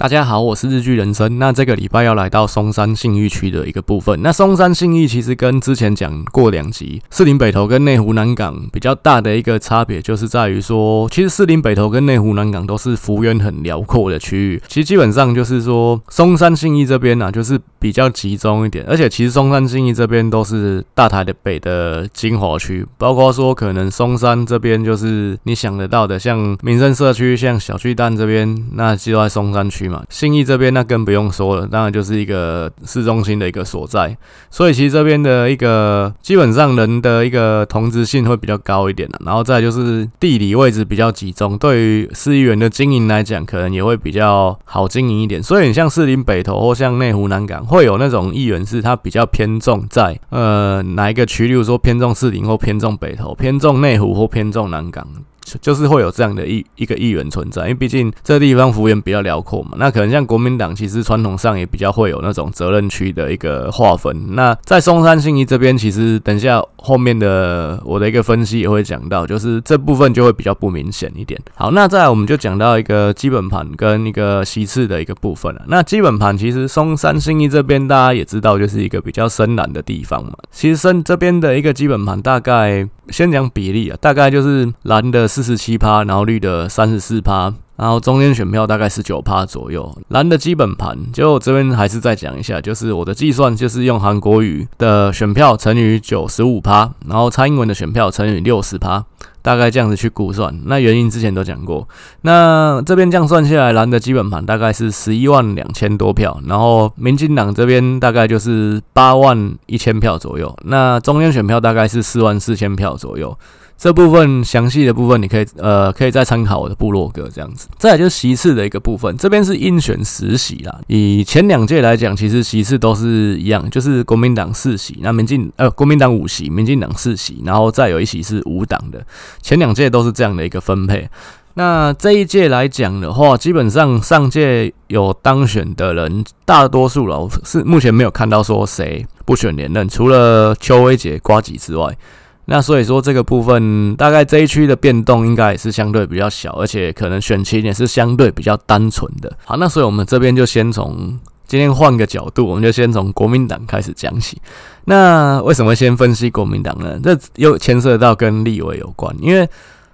大家好，我是日剧人生。那这个礼拜要来到松山信义区的一个部分。那松山信义其实跟之前讲过两集士林北投跟内湖南港比较大的一个差别，就是在于说，其实士林北投跟内湖南港都是幅员很辽阔的区域。其实基本上就是说，松山信义这边呢、啊，就是比较集中一点。而且其实松山信义这边都是大台北的精华区，包括说可能松山这边就是你想得到的，像民生社区、像小巨蛋这边，那就在松山区。信义这边那更不用说了，当然就是一个市中心的一个所在，所以其实这边的一个基本上人的一个同质性会比较高一点，然后再就是地理位置比较集中，对于市议员的经营来讲，可能也会比较好经营一点。所以你像士林北投或像内湖南港，会有那种议员是他比较偏重在呃哪一个区，例如说偏重士林或偏重北投，偏重内湖或偏重南港。就是会有这样的一一个议员存在，因为毕竟这地方幅员比较辽阔嘛。那可能像国民党，其实传统上也比较会有那种责任区的一个划分。那在松山信义这边，其实等下后面的我的一个分析也会讲到，就是这部分就会比较不明显一点。好，那再来我们就讲到一个基本盘跟一个席次的一个部分了。那基本盘其实松山信义这边大家也知道，就是一个比较深蓝的地方嘛。其实深这边的一个基本盘大概。先讲比例啊，大概就是蓝的四十七趴，然后绿的三十四趴，然后中间选票大概十九趴左右。蓝的基本盘，就这边还是再讲一下，就是我的计算就是用韩国语的选票乘以九十五趴，然后蔡英文的选票乘以六十趴。大概这样子去估算，那原因之前都讲过。那这边这样算下来，蓝的基本盘大概是十一万两千多票，然后民进党这边大概就是八万一千票左右，那中间选票大概是四万四千票左右。这部分详细的部分，你可以呃可以再参考我的部落格这样子。再来就是席次的一个部分，这边是应选十席啦。以前两届来讲，其实席次都是一样，就是国民党四席，那民进呃国民党五席，民进党四席，然后再有一席是无党的。前两届都是这样的一个分配。那这一届来讲的话，基本上上届有当选的人，大多数了是目前没有看到说谁不选连任，除了邱威杰、瓜吉之外。那所以说这个部分大概这一区的变动应该也是相对比较小，而且可能选情也是相对比较单纯的。好，那所以我们这边就先从今天换个角度，我们就先从国民党开始讲起。那为什么先分析国民党呢？这又牵涉到跟立委有关，因为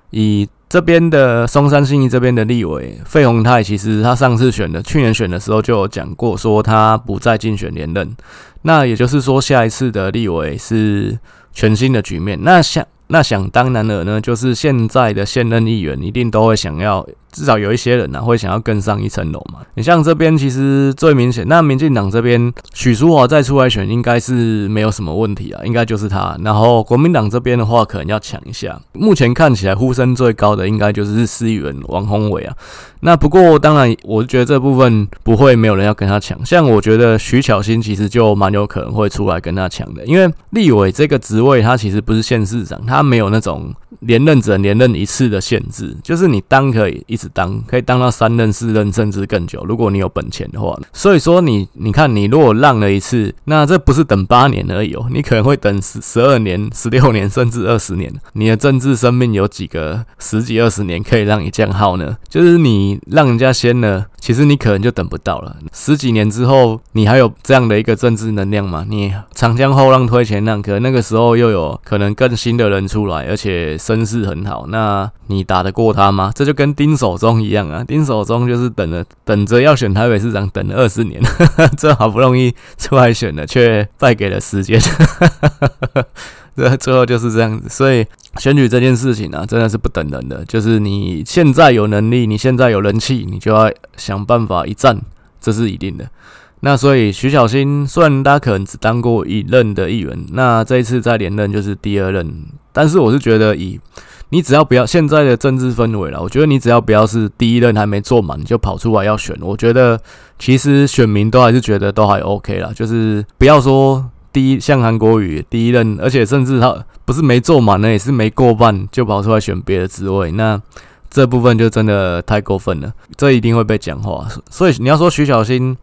以这边的松山信义这边的立委费鸿泰，其实他上次选的去年选的时候就有讲过，说他不再竞选连任。那也就是说，下一次的立委是。全新的局面，那想那想当然了呢，就是现在的现任议员一定都会想要。至少有一些人呢、会想要更上一层楼嘛。你像这边其实最明显，那民进党这边许淑华再出来选应该是没有什么问题啊，应该就是他。然后国民党这边的话可能要抢一下。目前看起来呼声最高的应该就是市议员王宏伟啊。那不过当然，我觉得这部分不会没有人要跟他抢。像我觉得徐巧芯其实就蛮有可能会出来跟他抢的，因为立委这个职位他其实不是县市长，他没有那种连任者连任一次的限制，就是你当可以一直。当可以当到三任、四任，甚至更久。如果你有本钱的话，所以说你你看，你如果浪了一次，那这不是等八年而已哦，你可能会等十十二年、十六年，甚至二十年。你的政治生命有几个十几二十年可以让你降号呢？就是你让人家先了，其实你可能就等不到了。十几年之后，你还有这样的一个政治能量吗？你长江后浪推前浪，可那个时候又有可能更新的人出来，而且声势很好，那你打得过他吗？这就跟丁守中一样啊，丁守中就是等了等着要选台北市长，等了二十年，这好不容易出来选了，却败给了时间，这最后就是这样子。所以选举这件事情啊，真的是不等人的，就是你现在有能力，你现在有人气，你就要想办法一战，这是一定的。那所以徐小新虽然他可能只当过一任的议员，那这一次再连任就是第二任，但是我是觉得以。你只要不要现在的政治氛围了，我觉得你只要不要是第一任还没做满就跑出来要选，我觉得其实选民都还是觉得都还 OK 啦，就是不要说第一像韩国瑜第一任，而且甚至他不是没做满呢，也是没过半就跑出来选别的职位，那这部分就真的太过分了，这一定会被讲话。所以你要说徐小新。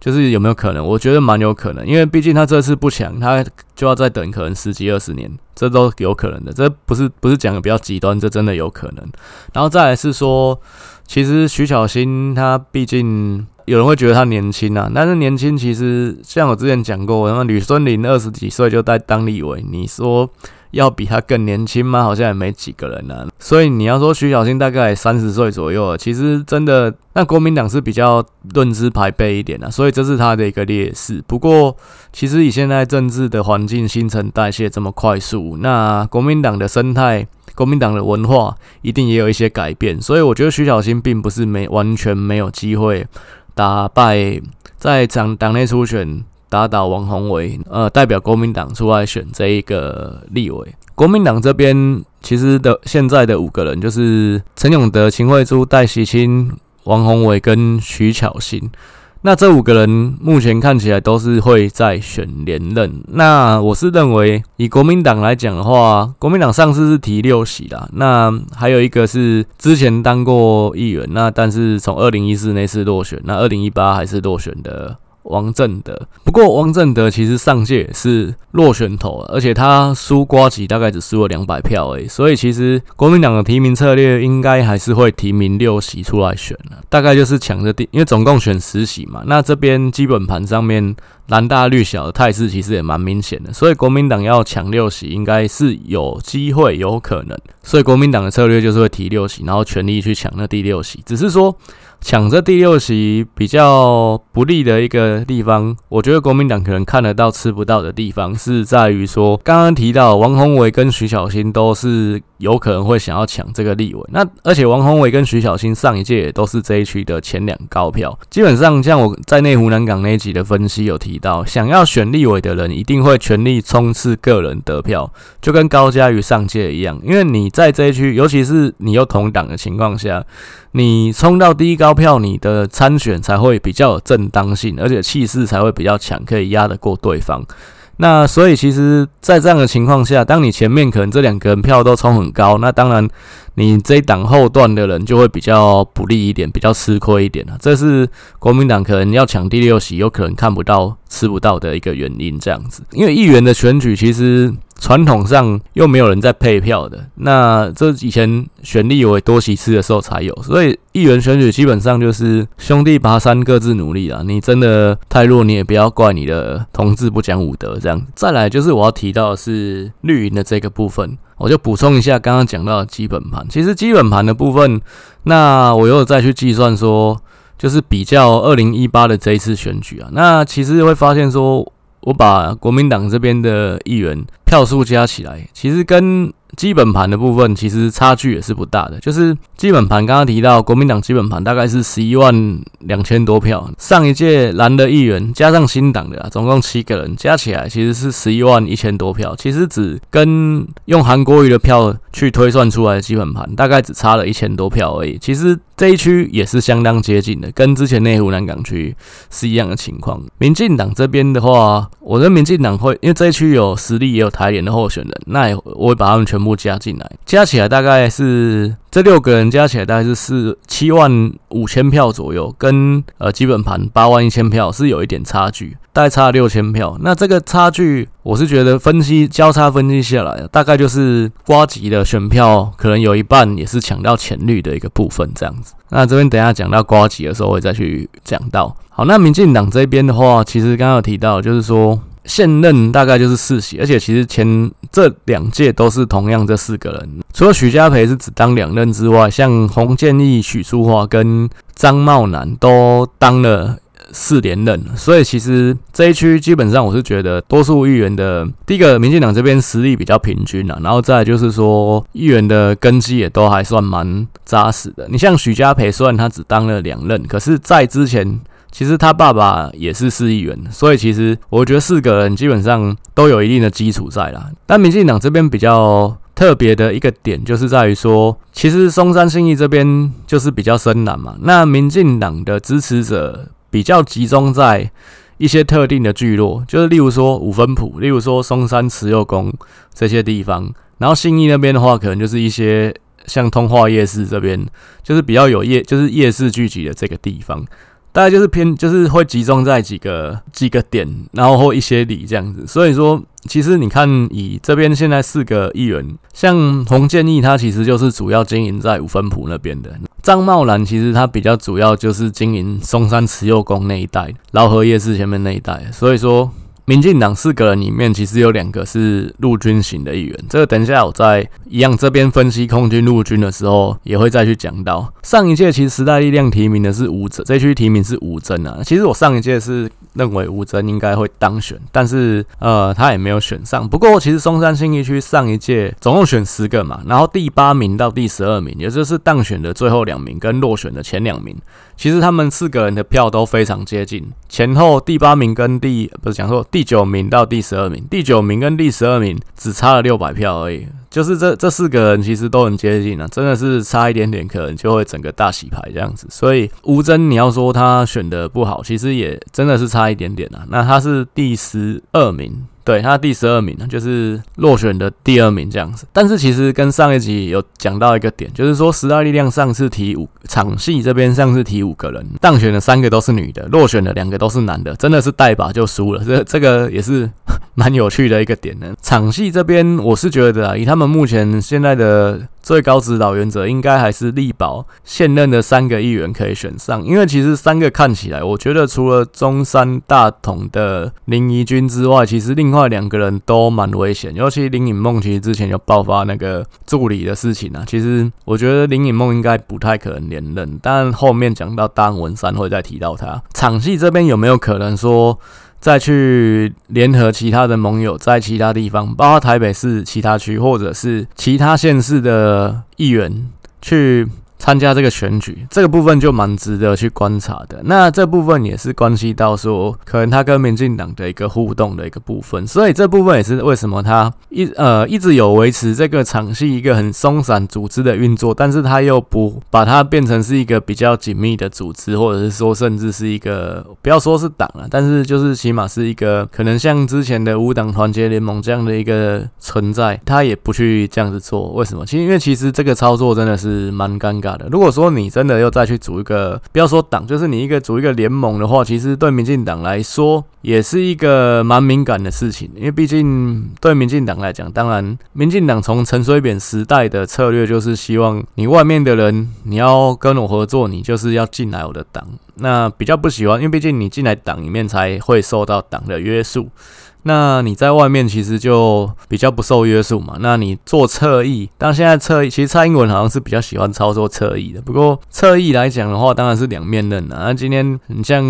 就是有没有可能？我觉得蛮有可能，因为毕竟他这次不抢，他就要再等可能十几二十年，这都有可能的。这不是不是讲的比较极端，这真的有可能。然后再来是说，其实徐小新他毕竟。有人会觉得他年轻啊，但是年轻其实像我之前讲过，那吕孙林二十几岁就在当立委，你说要比他更年轻吗？好像也没几个人啊。所以你要说徐小新大概三十岁左右，其实真的，那国民党是比较论资排辈一点啊，所以这是他的一个劣势。不过，其实以现在政治的环境新陈代谢这么快速，那国民党的生态。国民党的文化一定也有一些改变，所以我觉得徐小新并不是没完全没有机会打败在党党内初选打倒王宏伟，呃，代表国民党出来选这一个立委。国民党这边其实的现在的五个人就是陈永德、秦慧珠、戴锡清、王宏伟跟徐巧芯。那这五个人目前看起来都是会在选连任。那我是认为，以国民党来讲的话，国民党上次是提六席啦。那还有一个是之前当过议员，那但是从二零一四那次落选，那二零一八还是落选的。王正德，不过王正德其实上届是落选头，而且他输瓜吉大概只输了两百票而已，所以其实国民党的提名策略应该还是会提名六席出来选了，大概就是抢着第，因为总共选十席嘛，那这边基本盘上面蓝大绿小的态势其实也蛮明显的，所以国民党要抢六席应该是有机会有可能，所以国民党的策略就是会提六席，然后全力去抢那第六席，只是说。抢这第六席比较不利的一个地方，我觉得国民党可能看得到吃不到的地方，是在于说，刚刚提到王宏伟跟徐小新都是有可能会想要抢这个立委。那而且王宏伟跟徐小新上一届也都是这一区的前两高票，基本上像我在内湖南港那一集的分析有提到，想要选立委的人一定会全力冲刺个人得票，就跟高嘉瑜上届一样，因为你在这一区，尤其是你又同党的情况下。你冲到第一高票，你的参选才会比较有正当性，而且气势才会比较强，可以压得过对方。那所以，其实，在这样的情况下，当你前面可能这两个人票都冲很高，那当然你这一档后段的人就会比较不利一点，比较吃亏一点了。这是国民党可能要抢第六席，有可能看不到、吃不到的一个原因。这样子，因为议员的选举其实。传统上又没有人在配票的，那这以前选立委多席次的时候才有，所以议员选举基本上就是兄弟爬山各自努力啦。你真的太弱，你也不要怪你的同志不讲武德这样。再来就是我要提到的是绿营的这个部分，我就补充一下刚刚讲到的基本盘。其实基本盘的部分，那我又再去计算说，就是比较二零一八的这一次选举啊，那其实会发现说。我把国民党这边的议员票数加起来，其实跟基本盘的部分其实差距也是不大的。就是基本盘刚刚提到，国民党基本盘大概是十一万两千多票，上一届蓝的议员加上新党的啊，总共七个人加起来其实是十一万一千多票，其实只跟用韩国瑜的票去推算出来的基本盘，大概只差了一千多票而已。其实。这一区也是相当接近的，跟之前内湖南港区是一样的情况。民进党这边的话，我认为民进党会，因为这一区有实力也有台联的候选人，那也我会把他们全部加进来，加起来大概是。这六个人加起来大概是四七万五千票左右，跟呃基本盘八万一千票是有一点差距，大概差六千票。那这个差距，我是觉得分析交叉分析下来，大概就是瓜吉的选票可能有一半也是抢到浅绿的一个部分这样子。那这边等下讲到瓜吉的时候会再去讲到。好，那民进党这边的话，其实刚刚有提到，就是说。现任大概就是四席，而且其实前这两届都是同样这四个人，除了许家培是只当两任之外，像洪建义、许淑华跟张茂南都当了四连任，所以其实这一区基本上我是觉得多数议员的第一个，民进党这边实力比较平均啊，然后再就是说议员的根基也都还算蛮扎实的。你像许家培，虽然他只当了两任，可是在之前。其实他爸爸也是市议员，所以其实我觉得四个人基本上都有一定的基础在啦。但民进党这边比较特别的一个点，就是在于说，其实松山信义这边就是比较深蓝嘛。那民进党的支持者比较集中在一些特定的聚落，就是例如说五分埔，例如说松山慈幼宫这些地方。然后信义那边的话，可能就是一些像通化夜市这边，就是比较有夜，就是夜市聚集的这个地方。大概就是偏就是会集中在几个几个点，然后或一些里这样子。所以说，其实你看以这边现在四个议员，像洪建义他其实就是主要经营在五分埔那边的，张茂兰其实他比较主要就是经营松山慈幼宫那一带，饶河夜市前面那一带。所以说。民进党四个人里面，其实有两个是陆军型的议员。这个等一下我在一样这边分析空军、陆军的时候，也会再去讲到。上一届其实时代力量提名的是吴哲，这区提名是吴峥啊。其实我上一届是认为吴峥应该会当选，但是呃他也没有选上。不过其实松山新义区上一届总共选十个嘛，然后第八名到第十二名，也就是当选的最后两名跟落选的前两名，其实他们四个人的票都非常接近，前后第八名跟第不是讲说第。九名到第十二名，第九名跟第十二名只差了六百票而已，就是这这四个人其实都很接近啊，真的是差一点点，可能就会整个大洗牌这样子。所以吴峥，你要说他选的不好，其实也真的是差一点点啊。那他是第十二名。对，他第十二名呢，就是落选的第二名这样子。但是其实跟上一集有讲到一个点，就是说时代力量上次提五场戏这边上次提五个人，当选的三个都是女的，落选的两个都是男的，真的是带把就输了。这这个也是蛮有趣的一个点呢。场戏这边我是觉得啊，以他们目前现在的。最高指导原则应该还是力保现任的三个议员可以选上，因为其实三个看起来，我觉得除了中山大同的林怡君之外，其实另另外两个人都蛮危险。尤其林颖梦，其实之前有爆发那个助理的事情啊。其实我觉得林颖梦应该不太可能连任，但后面讲到大文山会再提到他。场戏这边有没有可能说？再去联合其他的盟友，在其他地方，包括台北市其他区，或者是其他县市的议员去。参加这个选举，这个部分就蛮值得去观察的。那这部分也是关系到说，可能他跟民进党的一个互动的一个部分。所以这部分也是为什么他一呃一直有维持这个场系一个很松散组织的运作，但是他又不把它变成是一个比较紧密的组织，或者是说甚至是一个不要说是党了，但是就是起码是一个可能像之前的五党团结联盟这样的一个存在，他也不去这样子做。为什么？其实因为其实这个操作真的是蛮尴尬。如果说你真的要再去组一个，不要说党，就是你一个组一个联盟的话，其实对民进党来说也是一个蛮敏感的事情，因为毕竟对民进党来讲，当然民进党从陈水扁时代的策略就是希望你外面的人你要跟我合作，你就是要进来我的党，那比较不喜欢，因为毕竟你进来党里面才会受到党的约束。那你在外面其实就比较不受约束嘛。那你做侧翼，但现在侧翼其实蔡英文好像是比较喜欢操作侧翼的。不过侧翼来讲的话，当然是两面刃啊。那今天你像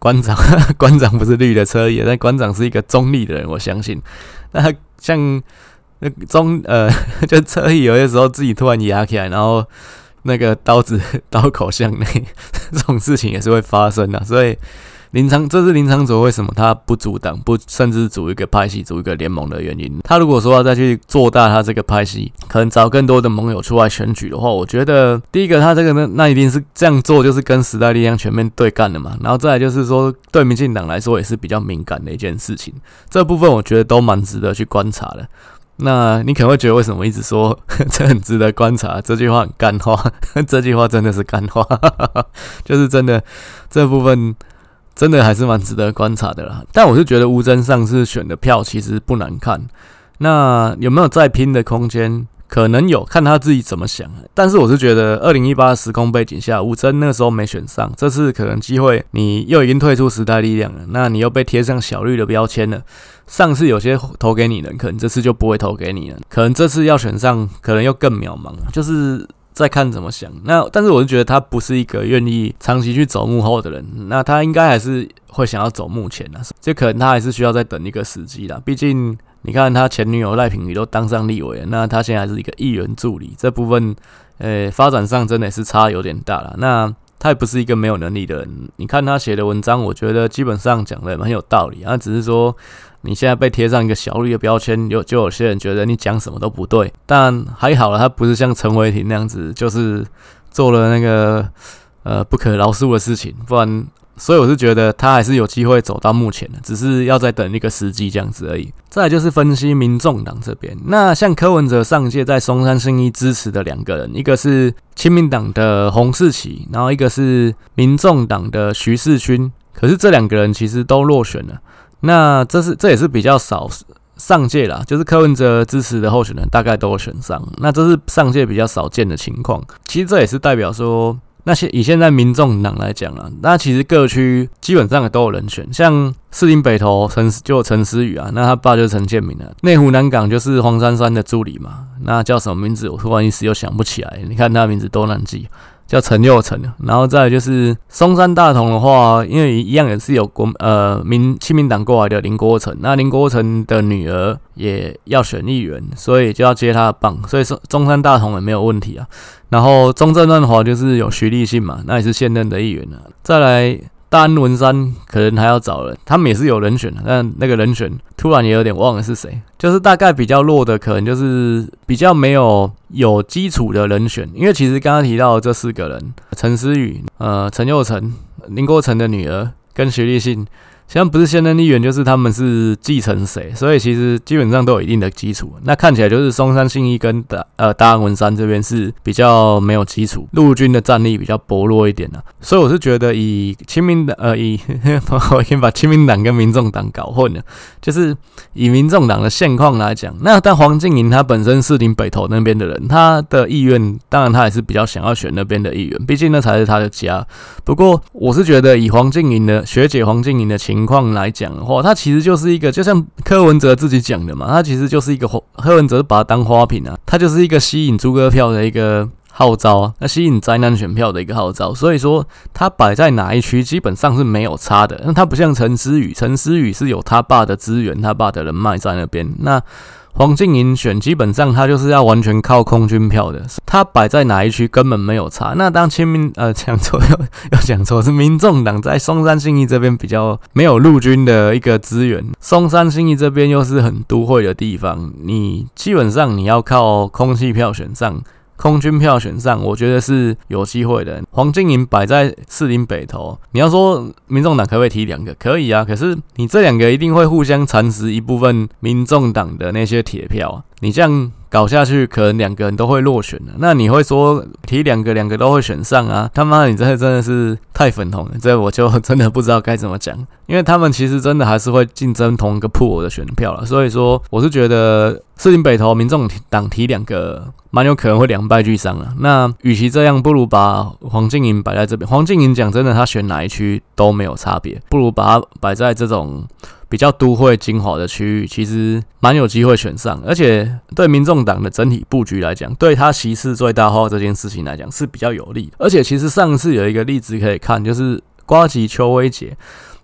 馆长，馆长不是绿的侧翼，但馆长是一个中立的人，我相信。那像那中呃，就侧翼有些时候自己突然压起来，然后那个刀子 刀口向内，这种事情也是会发生的，所以。林昶，这是林昶佐为什么他不组党，不甚至组一个派系，组一个联盟的原因。他如果说要再去做大他这个派系，可能找更多的盟友出来选举的话，我觉得第一个他这个呢，那一定是这样做，就是跟时代力量全面对干的嘛。然后再来就是说，对民进党来说也是比较敏感的一件事情。这部分我觉得都蛮值得去观察的。那你可能会觉得为什么一直说 这很值得观察？这句话很干话，这句话真的是干话，就是真的这部分。真的还是蛮值得观察的啦，但我是觉得吴峥上次选的票其实不难看，那有没有再拼的空间？可能有，看他自己怎么想。但是我是觉得，二零一八时空背景下，吴峥那时候没选上，这次可能机会你又已经退出时代力量了，那你又被贴上小绿的标签了。上次有些投给你的，可能这次就不会投给你了，可能这次要选上，可能又更渺茫，就是。再看怎么想，那但是我是觉得他不是一个愿意长期去走幕后的人，那他应该还是会想要走幕前的，这可能他还是需要再等一个时机啦。毕竟你看他前女友赖品妤都当上立委了，那他现在还是一个议员助理，这部分呃、发展上真的是差有点大了。那他也不是一个没有能力的人，你看他写的文章，我觉得基本上讲的蛮有道理，啊只是说。你现在被贴上一个小绿的标签，有就有些人觉得你讲什么都不对，但还好了，他不是像陈为廷那样子，就是做了那个呃不可饶恕的事情，不然所以我是觉得他还是有机会走到目前的，只是要再等一个时机这样子而已。再来就是分析民众党这边，那像柯文哲上届在松山新一支持的两个人，一个是亲民党的洪世奇，然后一个是民众党的徐世勋，可是这两个人其实都落选了。那这是这也是比较少。上届啦，就是柯文哲支持的候选人大概都有选上，那这是上届比较少见的情况。其实这也是代表说，那些以现在民众党来讲啊，那其实各区基本上也都有人选，像士林北投陈就陈思宇啊，那他爸就是陈建明啊，内湖南港就是黄珊珊的助理嘛，那叫什么名字？我突然一时又想不起来，你看他名字多难记。叫陈佑成，然后再来就是松山大同的话，因为一样也是有国呃民亲民党过来的林国成，那林国成的女儿也要选议员，所以就要接他的棒，所以说中山大同也没有问题啊。然后中正万华就是有徐立信嘛，那也是现任的议员啊。再来。大安文山可能还要找人，他们也是有人选的，但那个人选突然也有点忘了是谁。就是大概比较弱的，可能就是比较没有有基础的人选。因为其实刚刚提到这四个人，陈思宇、呃陈佑成、林国成的女儿跟徐立信。像不是现任议员，就是他们是继承谁，所以其实基本上都有一定的基础。那看起来就是松山信义跟大呃大安文山这边是比较没有基础，陆军的战力比较薄弱一点的、啊。所以我是觉得以亲民党呃以 我已经把亲民党跟民众党搞混了，就是以民众党的现况来讲，那但黄静莹她本身是林北投那边的人，她的意愿当然她也是比较想要选那边的议员，毕竟那才是她的家。不过我是觉得以黄静莹的学姐黄静莹的情情况来讲的话，他其实就是一个，就像柯文哲自己讲的嘛，他其实就是一个柯文哲把他当花瓶啊，他就是一个吸引猪哥票的一个号召啊，那吸引灾难选票的一个号召，所以说他摆在哪一区基本上是没有差的，那他不像陈思宇，陈思宇是有他爸的资源，他爸的人脉在那边，那。黄靖莹选基本上他就是要完全靠空军票的，他摆在哪一区根本没有差。那当亲民呃讲错要要讲错是民众党在松山信义这边比较没有陆军的一个资源，松山信义这边又是很都会的地方，你基本上你要靠空气票选上。空军票选上，我觉得是有机会的。黄金营摆在士林北投，你要说民众党可不可以提两个？可以啊，可是你这两个一定会互相蚕食一部分民众党的那些铁票，你这样。搞下去，可能两个人都会落选了。那你会说提两个，两个都会选上啊？他妈，你这真的是太粉红了，这我就真的不知道该怎么讲。因为他们其实真的还是会竞争同一个铺我的选票了。所以说，我是觉得士林北投民众党提两个，蛮有可能会两败俱伤了。那与其这样，不如把黄静莹摆在这边。黄静莹讲真的，他选哪一区都没有差别，不如把它摆在这种。比较都会精华的区域，其实蛮有机会选上，而且对民众党的整体布局来讲，对他席次最大化这件事情来讲是比较有利。而且其实上次有一个例子可以看，就是瓜吉邱威杰。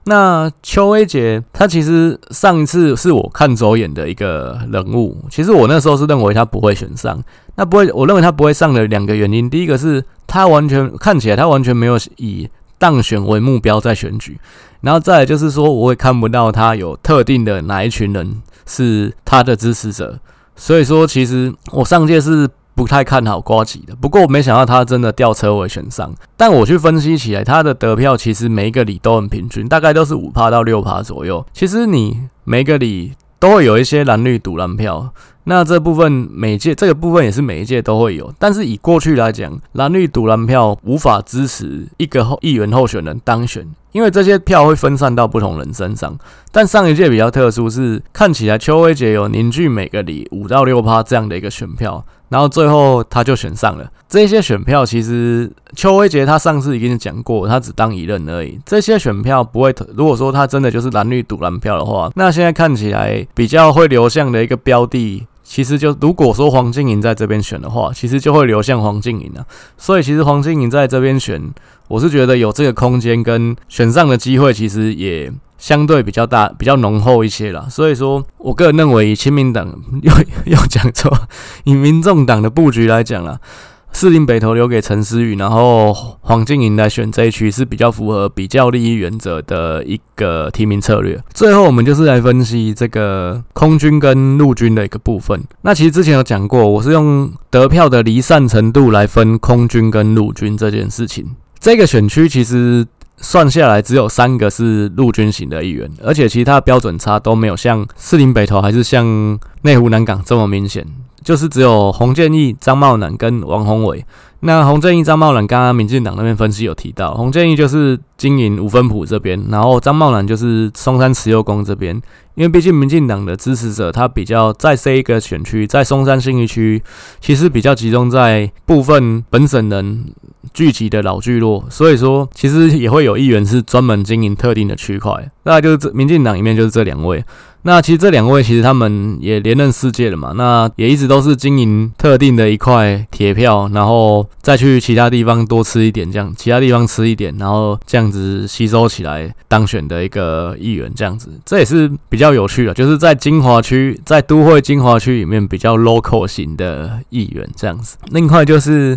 那邱威杰他其实上一次是我看走眼的一个人物，其实我那时候是认为他不会选上。那不会，我认为他不会上的两个原因，第一个是他完全看起来他完全没有以当选为目标在选举。然后再来就是说，我也看不到他有特定的哪一群人是他的支持者，所以说其实我上届是不太看好瓜吉的。不过没想到他真的吊车尾选上，但我去分析起来，他的得票其实每一个里都很平均，大概都是五趴到六趴左右。其实你每个里都会有一些蓝绿赌蓝票。那这部分每届这个部分也是每一届都会有，但是以过去来讲，蓝绿赌蓝票无法支持一个候议员候选人当选，因为这些票会分散到不同人身上。但上一届比较特殊，是看起来邱威杰有凝聚每个里五到六趴这样的一个选票，然后最后他就选上了。这些选票其实邱威杰他上次已经讲过，他只当一任而已。这些选票不会，如果说他真的就是蓝绿赌蓝票的话，那现在看起来比较会流向的一个标的。其实就如果说黄静莹在这边选的话，其实就会流向黄静莹了。所以其实黄静莹在这边选，我是觉得有这个空间跟选上的机会，其实也相对比较大、比较浓厚一些啦。所以说我个人认为，以亲民党 又又讲错，以民众党的布局来讲啦。士林北投留给陈思宇，然后黄静莹来选这一区是比较符合比较利益原则的一个提名策略。最后，我们就是来分析这个空军跟陆军的一个部分。那其实之前有讲过，我是用得票的离散程度来分空军跟陆军这件事情。这个选区其实算下来只有三个是陆军型的议员，而且其他标准差都没有像士林北投还是像内湖南港这么明显，就是只有洪建义、张茂南跟王宏伟。那洪建义、张茂南，刚刚民进党那边分析有提到，洪建义就是经营五分埔这边，然后张茂南就是松山慈幼宫这边。因为毕竟民进党的支持者，他比较在这一个选区，在松山新义区，其实比较集中在部分本省人聚集的老聚落，所以说其实也会有议员是专门经营特定的区块。那就是这民进党里面就是这两位。那其实这两位其实他们也连任四届了嘛，那也一直都是经营特定的一块铁票，然后再去其他地方多吃一点，这样其他地方吃一点，然后这样子吸收起来当选的一个议员，这样子，这也是比较有趣的，就是在精华区，在都会精华区里面比较 local 型的议员这样子。另一块就是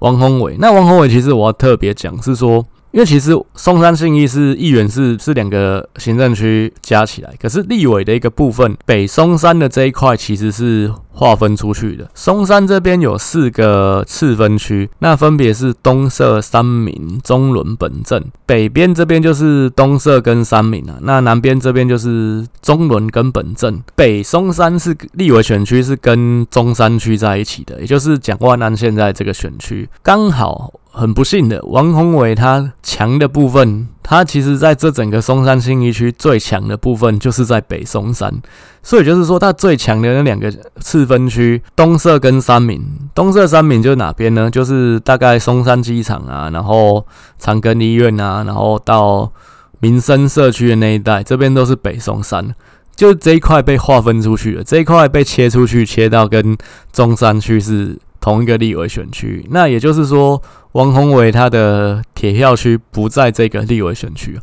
王宏伟，那王宏伟其实我要特别讲是说。因为其实松山信义是议员是是两个行政区加起来，可是立委的一个部分，北松山的这一块其实是划分出去的。松山这边有四个次分区，那分别是东社、三民、中仑、本镇。北边这边就是东社跟三民啊，那南边这边就是中仑跟本镇。北松山是立委选区是跟中山区在一起的，也就是蒋万安现在这个选区刚好。很不幸的，王宏伟他强的部分，它其实在这整个松山新一区最强的部分就是在北松山，所以就是说它最强的那两个次分区，东社跟三民。东社三民就是哪边呢？就是大概松山机场啊，然后长庚医院啊，然后到民生社区的那一带，这边都是北松山，就这一块被划分出去了，这一块被切出去，切到跟中山区是同一个立委选区，那也就是说。王宏伟他的铁票区不在这个立委选区，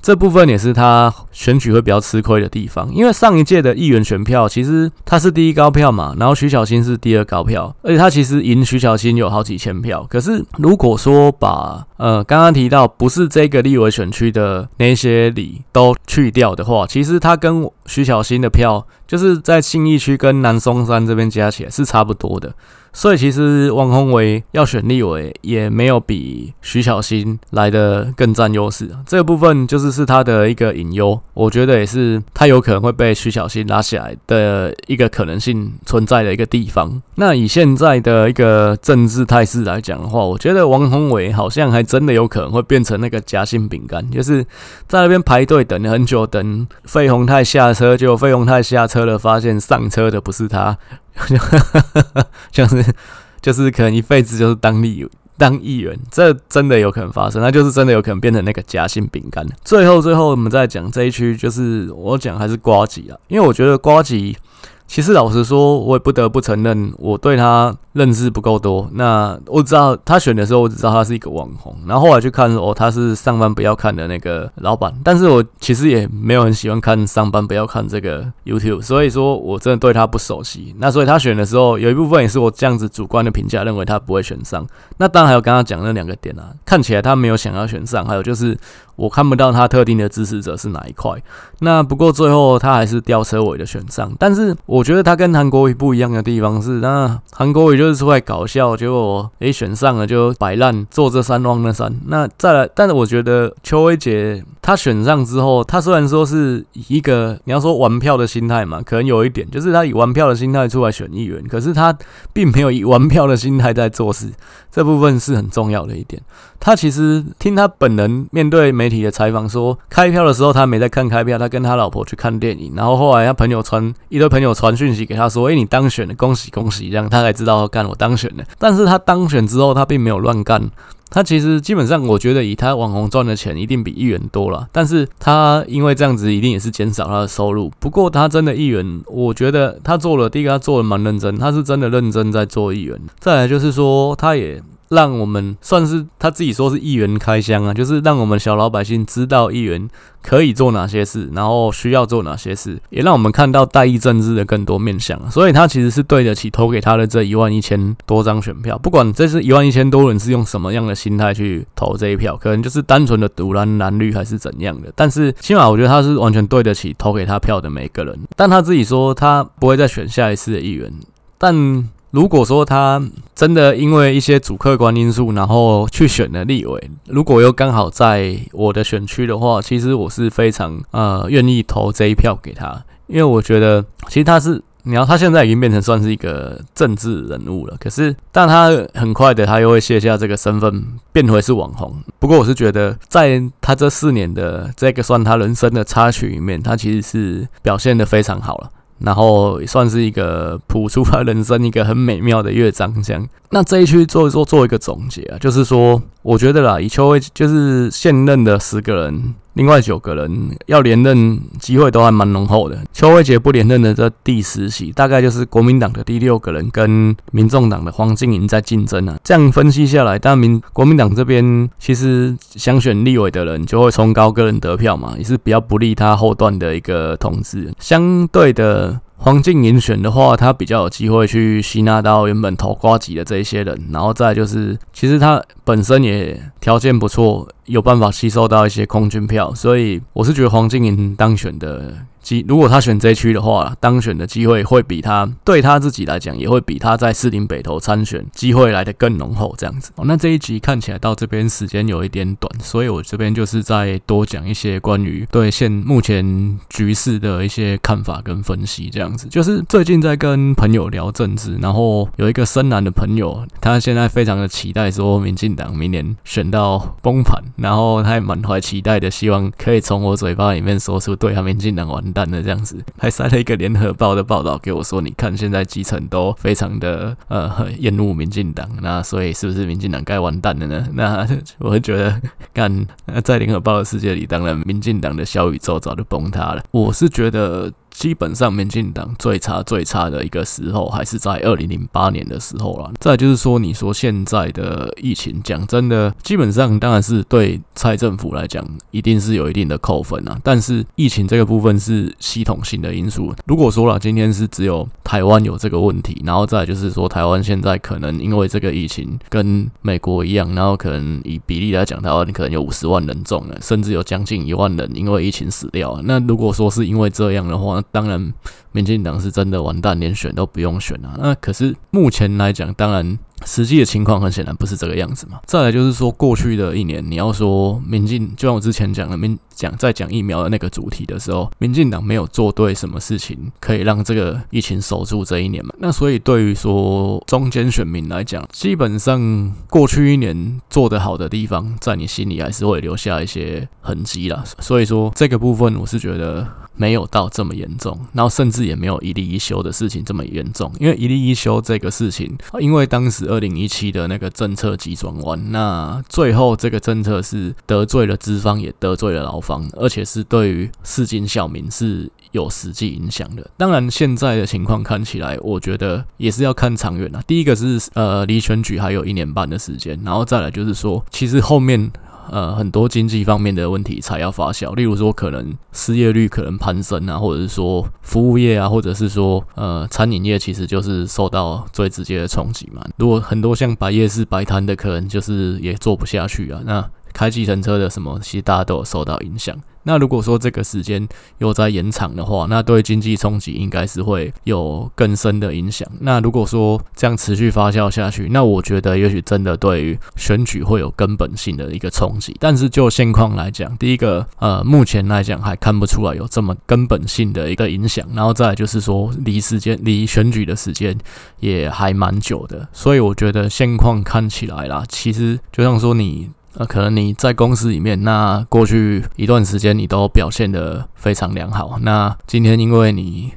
这部分也是他选举会比较吃亏的地方。因为上一届的议员选票其实他是第一高票嘛，然后徐小新是第二高票，而且他其实赢徐小新有好几千票。可是如果说把呃刚刚提到不是这个立委选区的那些里都去掉的话，其实他跟徐小新的票就是在信义区跟南松山这边加起来是差不多的。所以其实王宏伟要选立委也没有比徐小新来得更占优势，这个部分就是是他的一个隐忧，我觉得也是他有可能会被徐小新拉起来的一个可能性存在的一个地方。那以现在的一个政治态势来讲的话，我觉得王宏伟好像还真的有可能会变成那个夹心饼干，就是在那边排队等了很久，等费鸿泰下车，结果费鸿泰下车了，发现上车的不是他。就是就是可能一辈子就是当立当议员，这真的有可能发生，那就是真的有可能变成那个夹心饼干。最后最后我们再讲这一区，就是我讲还是瓜吉啊，因为我觉得瓜吉。其实老实说，我也不得不承认，我对他认识不够多。那我知道他选的时候，我只知道他是一个网红。然后后来去看哦，他是上班不要看的那个老板。但是我其实也没有很喜欢看上班不要看这个 YouTube，所以说我真的对他不熟悉。那所以他选的时候，有一部分也是我这样子主观的评价，认为他不会选上。那当然还有刚刚讲那两个点啊，看起来他没有想要选上，还有就是。我看不到他特定的支持者是哪一块，那不过最后他还是吊车尾的选上。但是我觉得他跟韩国瑜不一样的地方是，那韩国瑜就是出来搞笑，结果诶选上了就摆烂，做这山望那山。那再来，但是我觉得邱威杰他选上之后，他虽然说是以一个你要说玩票的心态嘛，可能有一点就是他以玩票的心态出来选议员，可是他并没有以玩票的心态在做事，这部分是很重要的一点。他其实听他本人面对媒媒体的采访说，开票的时候他没在看开票，他跟他老婆去看电影。然后后来他朋友传一堆朋友传讯息给他说：“诶，你当选了，恭喜恭喜！”这样他才知道干我当选了。但是他当选之后，他并没有乱干。他其实基本上，我觉得以他网红赚的钱，一定比议员多了。但是他因为这样子，一定也是减少他的收入。不过他真的议员，我觉得他做了第一个，他做的蛮认真，他是真的认真在做议员。再来就是说，他也。让我们算是他自己说是议员开箱啊，就是让我们小老百姓知道议员可以做哪些事，然后需要做哪些事，也让我们看到代议政治的更多面向。所以他其实是对得起投给他的这一万一千多张选票。不管这是一万一千多人是用什么样的心态去投这一票，可能就是单纯的独蓝蓝绿还是怎样的，但是起码我觉得他是完全对得起投给他票的每个人。但他自己说他不会再选下一次的议员，但。如果说他真的因为一些主客观因素，然后去选了立委，如果又刚好在我的选区的话，其实我是非常呃愿意投这一票给他，因为我觉得其实他是。你要他现在已经变成算是一个政治人物了，可是，但他很快的，他又会卸下这个身份，变回是网红。不过，我是觉得，在他这四年的这个算他人生的插曲里面，他其实是表现得非常好了。然后算是一个谱出他人生一个很美妙的乐章，这样。那这一区做一做做一个总结啊，就是说，我觉得啦，以邱威就是现任的十个人，另外九个人要连任机会都还蛮浓厚的。邱威杰不连任的这第十席，大概就是国民党的第六个人跟民众党的黄瀞莹在竞争啊。这样分析下来，但民国民党这边其实想选立委的人就会冲高个人得票嘛，也是比较不利他后段的一个统治。相对的。黄瀞莹选的话，他比较有机会去吸纳到原本投瓜集的这一些人，然后再就是，其实他本身也条件不错，有办法吸收到一些空军票，所以我是觉得黄瀞莹当选的。机如果他选这区的话，当选的机会会比他对他自己来讲，也会比他在士林北投参选机会来得更浓厚。这样子，哦那这一集看起来到这边时间有一点短，所以我这边就是再多讲一些关于对现目前局势的一些看法跟分析。这样子，就是最近在跟朋友聊政治，然后有一个深蓝的朋友，他现在非常的期待说民进党明年选到崩盘，然后他也满怀期待的希望可以从我嘴巴里面说出对他民进党完。的这样子，还塞了一个联合报的报道给我说，你看现在基层都非常的呃厌恶民进党，那所以是不是民进党该完蛋了呢？那我会觉得，干在联合报的世界里，当然民进党的小宇宙早就崩塌了。我是觉得。基本上，民进党最差最差的一个时候，还是在二零零八年的时候了。再就是说，你说现在的疫情，讲真的，基本上当然是对蔡政府来讲，一定是有一定的扣分啊。但是疫情这个部分是系统性的因素。如果说了今天是只有台湾有这个问题，然后再就是说，台湾现在可能因为这个疫情跟美国一样，然后可能以比例来讲，台湾可能有五十万人中了，甚至有将近一万人因为疫情死掉。那如果说是因为这样的话，当然，民进党是真的完蛋，连选都不用选啊。那可是目前来讲，当然实际的情况很显然不是这个样子嘛。再来就是说，过去的一年，你要说民进，就像我之前讲的，民讲在讲疫苗的那个主题的时候，民进党没有做对什么事情，可以让这个疫情守住这一年嘛。那所以对于说中间选民来讲，基本上过去一年做得好的地方，在你心里还是会留下一些痕迹啦。所以说这个部分，我是觉得。没有到这么严重，然后甚至也没有一例一休的事情这么严重。因为一例一休这个事情，因为当时二零一七的那个政策急转弯，那最后这个政策是得罪了资方，也得罪了劳方，而且是对于市井小民是有实际影响的。当然，现在的情况看起来，我觉得也是要看长远啊。第一个是呃，离选举还有一年半的时间，然后再来就是说，其实后面。呃，很多经济方面的问题才要发酵，例如说可能失业率可能攀升啊，或者是说服务业啊，或者是说呃餐饮业，其实就是受到最直接的冲击嘛。如果很多像摆夜市摆摊的，可能就是也做不下去啊。那开计程车的什么，其实大家都有受到影响。那如果说这个时间又在延长的话，那对经济冲击应该是会有更深的影响。那如果说这样持续发酵下去，那我觉得也许真的对于选举会有根本性的一个冲击。但是就现况来讲，第一个呃，目前来讲还看不出来有这么根本性的一个影响。然后再就是说，离时间离选举的时间也还蛮久的，所以我觉得现况看起来啦，其实就像说你。那可能你在公司里面，那过去一段时间你都表现得非常良好。那今天因为你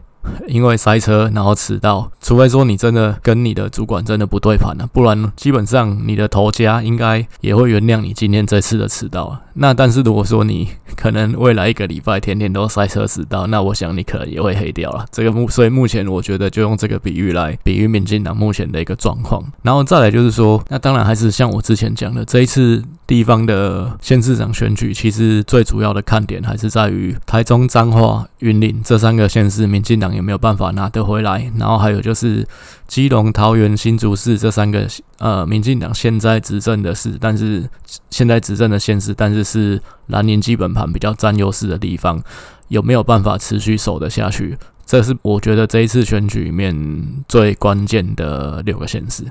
因为塞车然后迟到，除非说你真的跟你的主管真的不对盘了，不然基本上你的头家应该也会原谅你今天这次的迟到。那但是如果说你可能未来一个礼拜天天都塞车迟到，那我想你可能也会黑掉了。这个目所以目前我觉得就用这个比喻来比喻民进党目前的一个状况。然后再来就是说，那当然还是像我之前讲的这一次。地方的县市长选举，其实最主要的看点还是在于台中、彰化、云林这三个县市，民进党有没有办法拿得回来。然后还有就是基隆、桃园、新竹市这三个呃，民进党现在执政的市，但是现在执政的县市，但是是蓝营基本盘比较占优势的地方，有没有办法持续守得下去？这是我觉得这一次选举里面最关键的六个县市。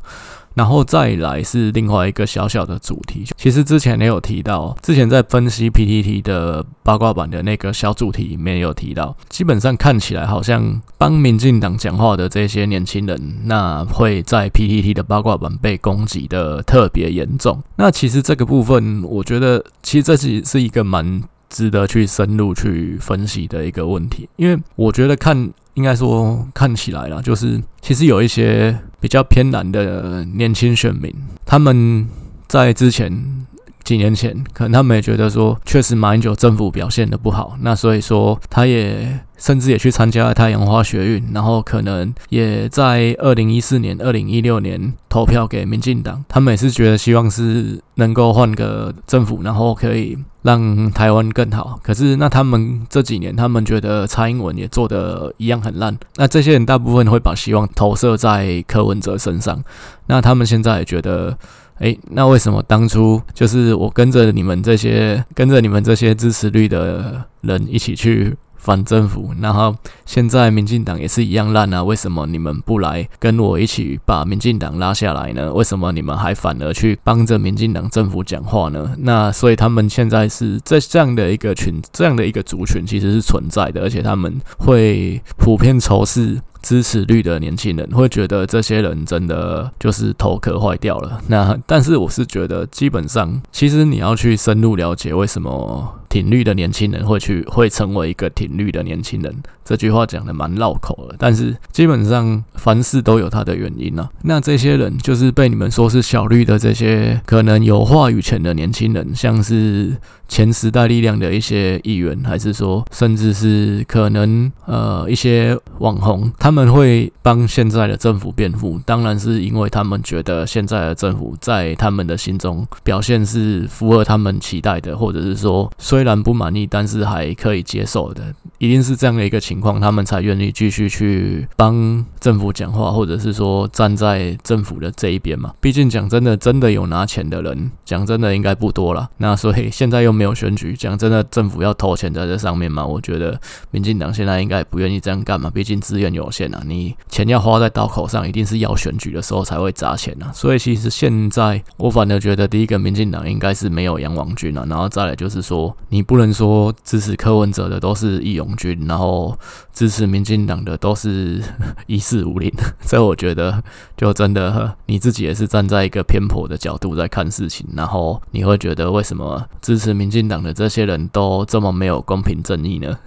然后再来是另外一个小小的主题，其实之前也有提到，之前在分析 PTT 的八卦版的那个小主题里面有提到，基本上看起来好像帮民进党讲话的这些年轻人，那会在 PTT 的八卦版被攻击的特别严重。那其实这个部分，我觉得其实这是是一个蛮值得去深入去分析的一个问题，因为我觉得看。应该说，看起来啦，就是其实有一些比较偏蓝的年轻选民，他们在之前几年前，可能他们也觉得说，确实马英九政府表现得不好，那所以说他也。甚至也去参加了太阳花学运，然后可能也在二零一四年、二零一六年投票给民进党。他们也是觉得希望是能够换个政府，然后可以让台湾更好。可是那他们这几年，他们觉得蔡英文也做得一样很烂。那这些人大部分会把希望投射在柯文哲身上。那他们现在也觉得，哎，那为什么当初就是我跟着你们这些跟着你们这些支持率的人一起去？反政府，然后现在民进党也是一样烂啊！为什么你们不来跟我一起把民进党拉下来呢？为什么你们还反而去帮着民进党政府讲话呢？那所以他们现在是这这样的一个群，这样的一个族群其实是存在的，而且他们会普遍仇视。支持绿的年轻人会觉得这些人真的就是头壳坏掉了。那但是我是觉得，基本上其实你要去深入了解为什么挺绿的年轻人会去会成为一个挺绿的年轻人。这句话讲的蛮绕口的，但是基本上凡事都有它的原因啊。那这些人就是被你们说是小绿的这些可能有话语权的年轻人，像是前时代力量的一些议员，还是说甚至是可能呃一些网红，他他们会帮现在的政府辩护，当然是因为他们觉得现在的政府在他们的心中表现是符合他们期待的，或者是说虽然不满意，但是还可以接受的，一定是这样的一个情况。他们才愿意继续去帮政府讲话，或者是说站在政府的这一边嘛。毕竟讲真的，真的有拿钱的人，讲真的应该不多了。那所以现在又没有选举，讲真的，政府要投钱在这上面嘛？我觉得民进党现在应该不愿意这样干嘛。毕竟资源有限啊，你钱要花在刀口上，一定是要选举的时候才会砸钱啊。所以其实现在我反而觉得，第一个民进党应该是没有杨王军了，然后再来就是说，你不能说支持柯文哲的都是义勇军，然后。支持民进党的都是 一四五零，这我觉得就真的你自己也是站在一个偏颇的角度在看事情，然后你会觉得为什么支持民进党的这些人都这么没有公平正义呢？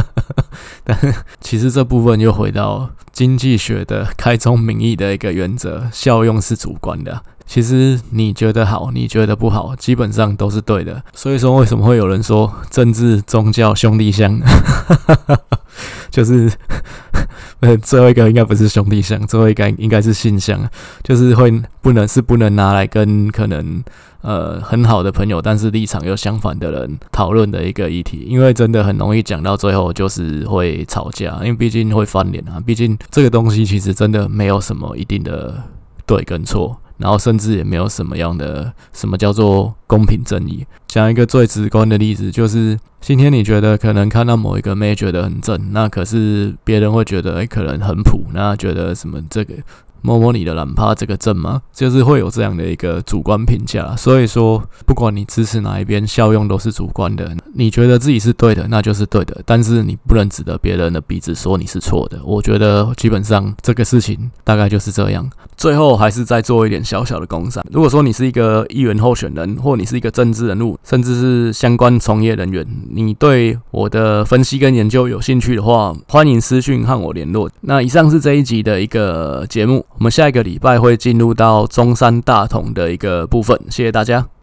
但其实这部分又回到经济学的开宗明义的一个原则：效用是主观的。其实你觉得好，你觉得不好，基本上都是对的。所以说，为什么会有人说政治宗教兄弟相？就是呃，最后一个应该不是兄弟相，最后一个应该是性相，就是会不能是不能拿来跟可能呃很好的朋友，但是立场又相反的人讨论的一个议题，因为真的很容易讲到最后就是会吵架，因为毕竟会翻脸啊，毕竟这个东西其实真的没有什么一定的对跟错。然后甚至也没有什么样的什么叫做公平正义。讲一个最直观的例子，就是今天你觉得可能看到某一个妹觉得很正，那可是别人会觉得诶可能很普，那觉得什么这个。摸摸你的懒趴，这个证吗？就是会有这样的一个主观评价，所以说不管你支持哪一边，效用都是主观的。你觉得自己是对的，那就是对的，但是你不能指着别人的鼻子说你是错的。我觉得基本上这个事情大概就是这样。最后还是再做一点小小的工商。如果说你是一个议员候选人，或你是一个政治人物，甚至是相关从业人员，你对我的分析跟研究有兴趣的话，欢迎私讯和我联络。那以上是这一集的一个节目。我们下一个礼拜会进入到中山大同的一个部分，谢谢大家。